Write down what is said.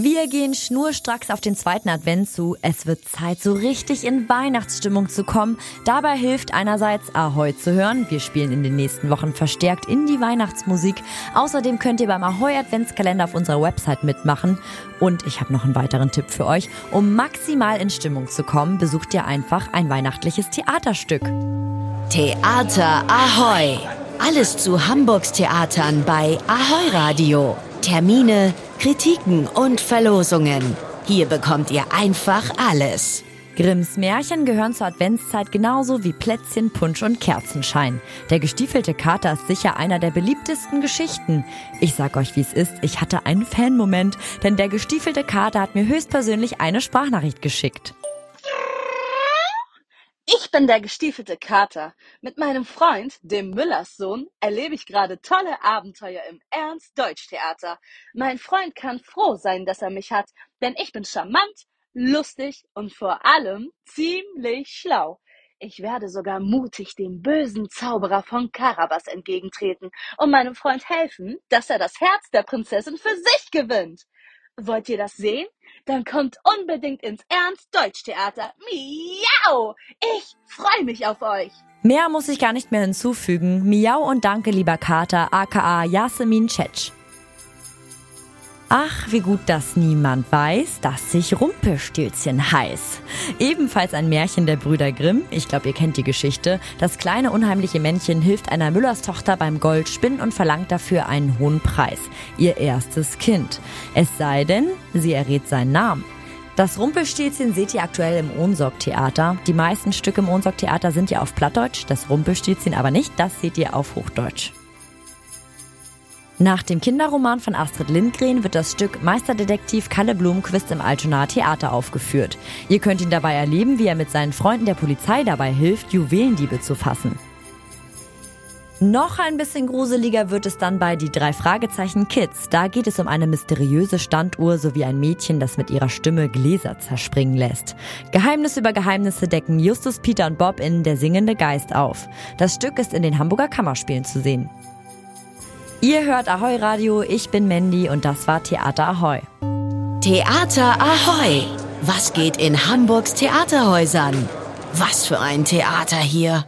Wir gehen schnurstracks auf den zweiten Advent zu. Es wird Zeit, so richtig in Weihnachtsstimmung zu kommen. Dabei hilft einerseits Ahoi zu hören. Wir spielen in den nächsten Wochen verstärkt in die Weihnachtsmusik. Außerdem könnt ihr beim Ahoi Adventskalender auf unserer Website mitmachen. Und ich habe noch einen weiteren Tipp für euch. Um maximal in Stimmung zu kommen, besucht ihr einfach ein weihnachtliches Theaterstück. Theater Ahoi! Alles zu Hamburgs Theatern bei Ahoi Radio. Termine, Kritiken und Verlosungen. Hier bekommt ihr einfach alles. Grimms Märchen gehören zur Adventszeit genauso wie Plätzchen, Punsch und Kerzenschein. Der gestiefelte Kater ist sicher einer der beliebtesten Geschichten. Ich sag euch, wie es ist, ich hatte einen Fan-Moment, denn der gestiefelte Kater hat mir höchstpersönlich eine Sprachnachricht geschickt. Ich bin der gestiefelte Kater. Mit meinem Freund, dem Müllers Sohn, erlebe ich gerade tolle Abenteuer im Ernst Deutschtheater. Mein Freund kann froh sein, dass er mich hat, denn ich bin charmant, lustig und vor allem ziemlich schlau. Ich werde sogar mutig dem bösen Zauberer von Karabas entgegentreten und meinem Freund helfen, dass er das Herz der Prinzessin für sich gewinnt. Wollt ihr das sehen? Dann kommt unbedingt ins Ernst Deutschtheater. Miau! Ich freue mich auf euch. Mehr muss ich gar nicht mehr hinzufügen. Miau und danke, lieber Kater, aka Yasemin Cetsch. Ach, wie gut, dass niemand weiß, dass sich Rumpelstilzchen heiß. Ebenfalls ein Märchen der Brüder Grimm. Ich glaube, ihr kennt die Geschichte. Das kleine unheimliche Männchen hilft einer Müllers Tochter beim Goldspinnen und verlangt dafür einen hohen Preis. Ihr erstes Kind. Es sei denn, sie errät seinen Namen. Das Rumpelstilzchen seht ihr aktuell im Ohnsorg-Theater. Die meisten Stücke im Ohnsorg-Theater sind ja auf Plattdeutsch, das Rumpelstilzchen aber nicht. Das seht ihr auf Hochdeutsch. Nach dem Kinderroman von Astrid Lindgren wird das Stück Meisterdetektiv Kalle Blumenquist im Altonaer Theater aufgeführt. Ihr könnt ihn dabei erleben, wie er mit seinen Freunden der Polizei dabei hilft, Juwelendiebe zu fassen. Noch ein bisschen gruseliger wird es dann bei Die drei Fragezeichen Kids. Da geht es um eine mysteriöse Standuhr sowie ein Mädchen, das mit ihrer Stimme Gläser zerspringen lässt. Geheimnis über Geheimnisse decken Justus, Peter und Bob in Der singende Geist auf. Das Stück ist in den Hamburger Kammerspielen zu sehen. Ihr hört Ahoi Radio, ich bin Mandy und das war Theater Ahoi. Theater Ahoi! Was geht in Hamburgs Theaterhäusern? Was für ein Theater hier!